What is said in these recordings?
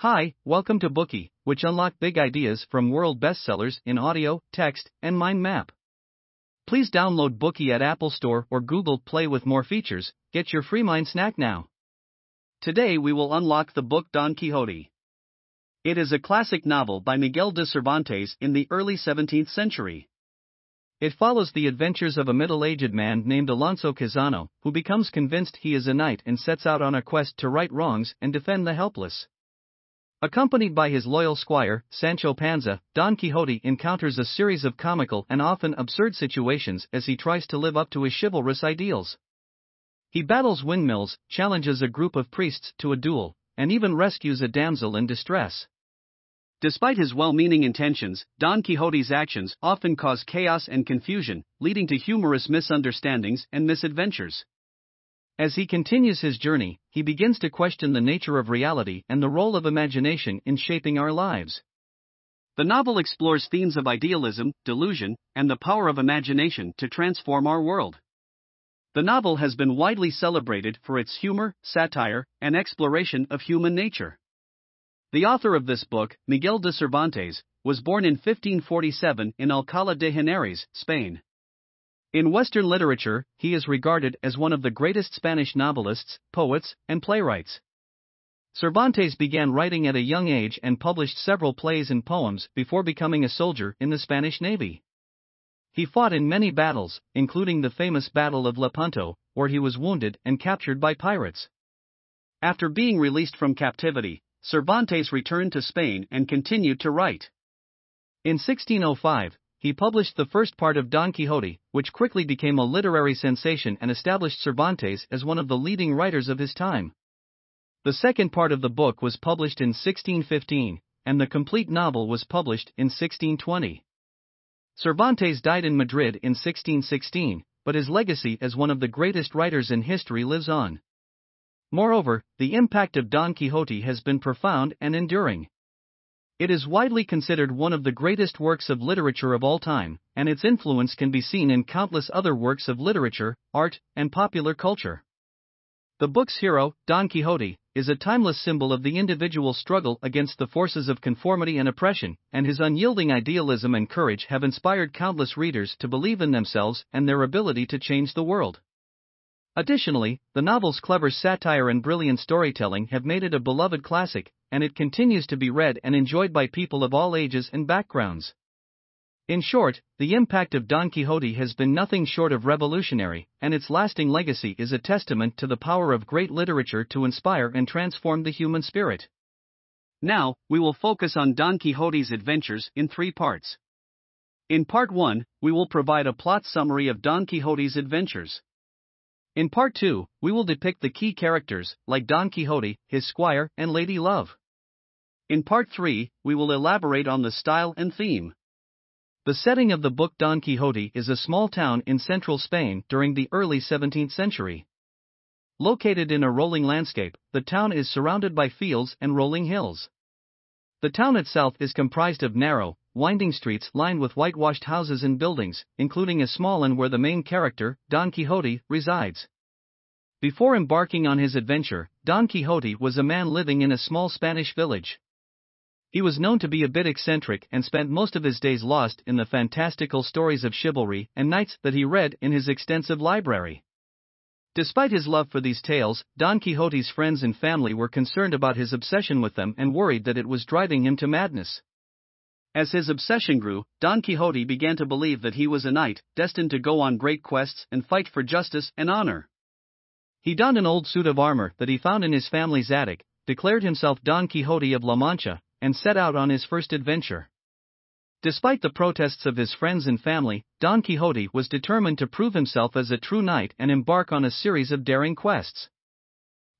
Hi, welcome to Bookey, which unlock big ideas from world bestsellers in audio, text, and mind map. Please download Bookey at Apple Store or Google Play with more features. Get your free mind snack now. Today we will unlock the book Don Quixote. It is a classic novel by Miguel de Cervantes in the early 17th century. It follows the adventures of a middle aged man named Alonso Quixano, who becomes convinced he is a knight and sets out on a quest to right wrongs and defend the helpless. Accompanied by his loyal squire, Sancho Panza, Don Quixote encounters a series of comical and often absurd situations as he tries to live up to his chivalrous ideals. He battles windmills, challenges a group of priests to a duel, and even rescues a damsel in distress. Despite his well meaning intentions, Don Quixote's actions often cause chaos and confusion, leading to humorous misunderstandings and misadventures. As he continues his journey, he begins to question the nature of reality and the role of imagination in shaping our lives. The novel explores themes of idealism, delusion, and the power of imagination to transform our world. The novel has been widely celebrated for its humor, satire, and exploration of human nature. The author of this book, Miguel de Cervantes, was born in 1547 in Alcalá de Henares, Spain. In Western literature, he is regarded as one of the greatest Spanish novelists, poets, and playwrights. Cervantes began writing at a young age and published several plays and poems before becoming a soldier in the Spanish Navy. He fought in many battles, including the famous Battle of Lepanto, where he was wounded and captured by pirates. After being released from captivity, Cervantes returned to Spain and continued to write. In 1605, he published the first part of Don Quixote, which quickly became a literary sensation and established Cervantes as one of the leading writers of his time. The second part of the book was published in 1615, and the complete novel was published in 1620. Cervantes died in Madrid in 1616, but his legacy as one of the greatest writers in history lives on. Moreover, the impact of Don Quixote has been profound and enduring. It is widely considered one of the greatest works of literature of all time, and its influence can be seen in countless other works of literature, art, and popular culture. The book's hero, Don Quixote, is a timeless symbol of the individual struggle against the forces of conformity and oppression, and his unyielding idealism and courage have inspired countless readers to believe in themselves and their ability to change the world. Additionally, the novel's clever satire and brilliant storytelling have made it a beloved classic, and it continues to be read and enjoyed by people of all ages and backgrounds. In short, the impact of Don Quixote has been nothing short of revolutionary, and its lasting legacy is a testament to the power of great literature to inspire and transform the human spirit. Now, we will focus on Don Quixote's adventures in three parts. In part 1, we will provide a plot summary of Don Quixote's adventures. In part 2, we will depict the key characters, like Don Quixote, his squire, and Lady Love. In part 3, we will elaborate on the style and theme. The setting of the book Don Quixote is a small town in central Spain during the early 17th century. Located in a rolling landscape, the town is surrounded by fields and rolling hills. The town itself is comprised of narrow, winding streets lined with whitewashed houses and buildings, including a small one where the main character, Don Quixote, resides. Before embarking on his adventure, Don Quixote was a man living in a small Spanish village. He was known to be a bit eccentric and spent most of his days lost in the fantastical stories of chivalry and knights that he read in his extensive library. Despite his love for these tales, Don Quixote's friends and family were concerned about his obsession with them and worried that it was driving him to madness. As his obsession grew, Don Quixote began to believe that he was a knight, destined to go on great quests and fight for justice and honor. He donned an old suit of armor that he found in his family's attic, declared himself Don Quixote of La Mancha, and set out on his first adventure. Despite the protests of his friends and family, Don Quixote was determined to prove himself as a true knight and embark on a series of daring quests.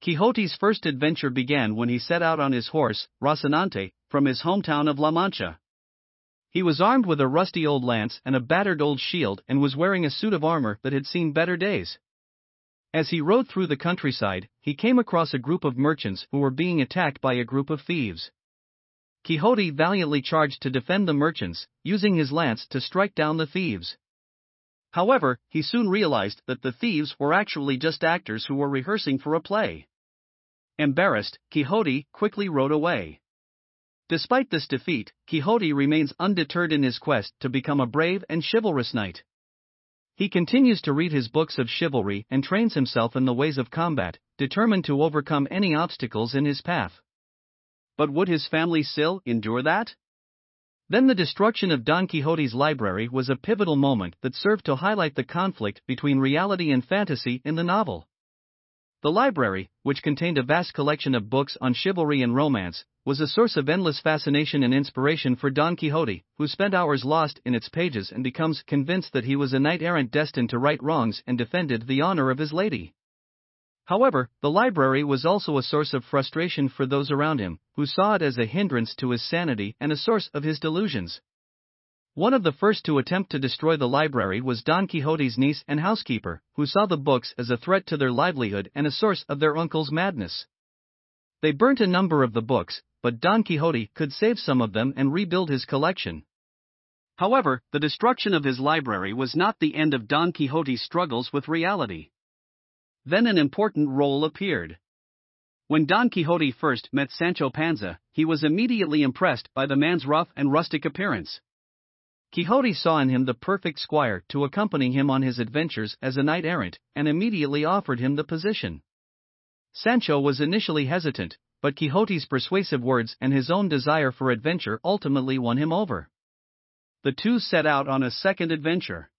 Quixote's first adventure began when he set out on his horse, Rocinante, from his hometown of La Mancha. He was armed with a rusty old lance and a battered old shield and was wearing a suit of armor that had seen better days. As he rode through the countryside, he came across a group of merchants who were being attacked by a group of thieves. Quixote valiantly charged to defend the merchants, using his lance to strike down the thieves. However, he soon realized that the thieves were actually just actors who were rehearsing for a play. Embarrassed, Quixote quickly rode away. Despite this defeat, Quixote remains undeterred in his quest to become a brave and chivalrous knight. He continues to read his books of chivalry and trains himself in the ways of combat, determined to overcome any obstacles in his path. But would his family still endure that? Then the destruction of Don Quixote's library was a pivotal moment that served to highlight the conflict between reality and fantasy in the novel. The library, which contained a vast collection of books on chivalry and romance, was a source of endless fascination and inspiration for Don Quixote, who spent hours lost in its pages and becomes convinced that he was a knight errant destined to right wrongs and defended the honor of his lady. However, the library was also a source of frustration for those around him, who saw it as a hindrance to his sanity and a source of his delusions. One of the first to attempt to destroy the library was Don Quixote's niece and housekeeper, who saw the books as a threat to their livelihood and a source of their uncle's madness. They burnt a number of the books, but Don Quixote could save some of them and rebuild his collection. However, the destruction of his library was not the end of Don Quixote's struggles with reality. Then an important role appeared. When Don Quixote first met Sancho Panza, he was immediately impressed by the man's rough and rustic appearance. Quixote saw in him the perfect squire to accompany him on his adventures as a knight errant, and immediately offered him the position. Sancho was initially hesitant, but Quixote's persuasive words and his own desire for adventure ultimately won him over. The two set out on a second adventure.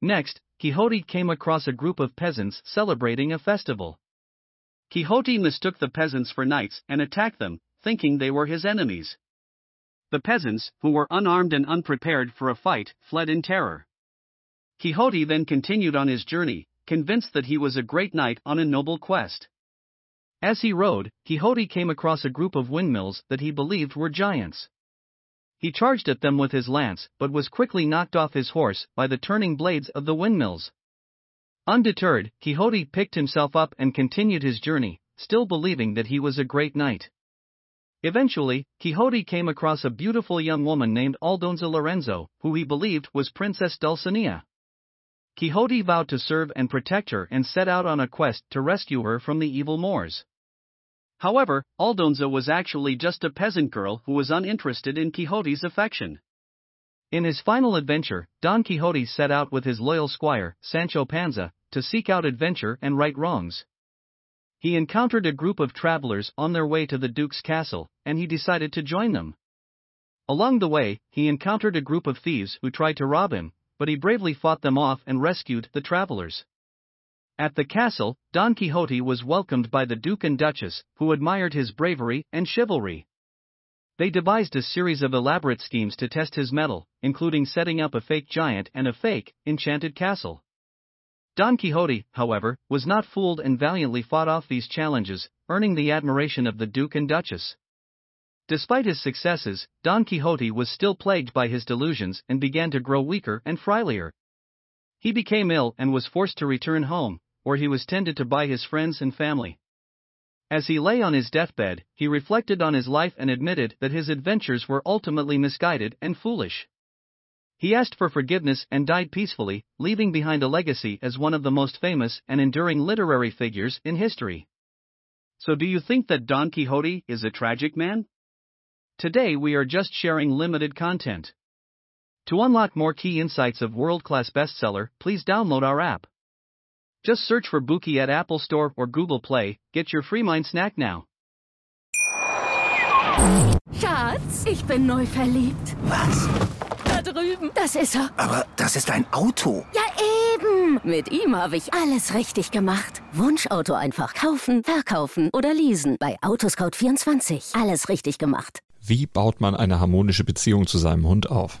Next, Quixote came across a group of peasants celebrating a festival. Quixote mistook the peasants for knights and attacked them, thinking they were his enemies. The peasants, who were unarmed and unprepared for a fight, fled in terror. Quixote then continued on his journey, convinced that he was a great knight on a noble quest. As he rode, Quixote came across a group of windmills that he believed were giants. He charged at them with his lance but was quickly knocked off his horse by the turning blades of the windmills. Undeterred, Quixote picked himself up and continued his journey, still believing that he was a great knight. Eventually, Quixote came across a beautiful young woman named Aldonza Lorenzo, who he believed was Princess Dulcinea. Quixote vowed to serve and protect her and set out on a quest to rescue her from the evil Moors. However, Aldonza was actually just a peasant girl who was uninterested in Quixote's affection. In his final adventure, Don Quixote set out with his loyal squire, Sancho Panza, to seek out adventure and right wrongs. He encountered a group of travelers on their way to the Duke's castle, and he decided to join them. Along the way, he encountered a group of thieves who tried to rob him, but he bravely fought them off and rescued the travelers. At the castle, Don Quixote was welcomed by the Duke and Duchess, who admired his bravery and chivalry. They devised a series of elaborate schemes to test his mettle, including setting up a fake giant and a fake, enchanted castle. Don Quixote, however, was not fooled and valiantly fought off these challenges, earning the admiration of the Duke and Duchess. Despite his successes, Don Quixote was still plagued by his delusions and began to grow weaker and frilier. He became ill and was forced to return home, where he was tended to by his friends and family. As he lay on his deathbed, he reflected on his life and admitted that his adventures were ultimately misguided and foolish. He asked for forgiveness and died peacefully, leaving behind a legacy as one of the most famous and enduring literary figures in history. So, do you think that Don Quixote is a tragic man? Today we are just sharing limited content. To unlock more key insights of world class bestseller, please download our app. Just search for Bookey at Apple Store or Google Play, get your free mind snack now. Schatz, ich bin neu verliebt. Was? drüben. Das ist er. Aber das ist ein Auto. Ja, eben. Mit ihm habe ich alles richtig gemacht. Wunschauto einfach kaufen, verkaufen oder leasen. Bei Autoscout24. Alles richtig gemacht. Wie baut man eine harmonische Beziehung zu seinem Hund auf?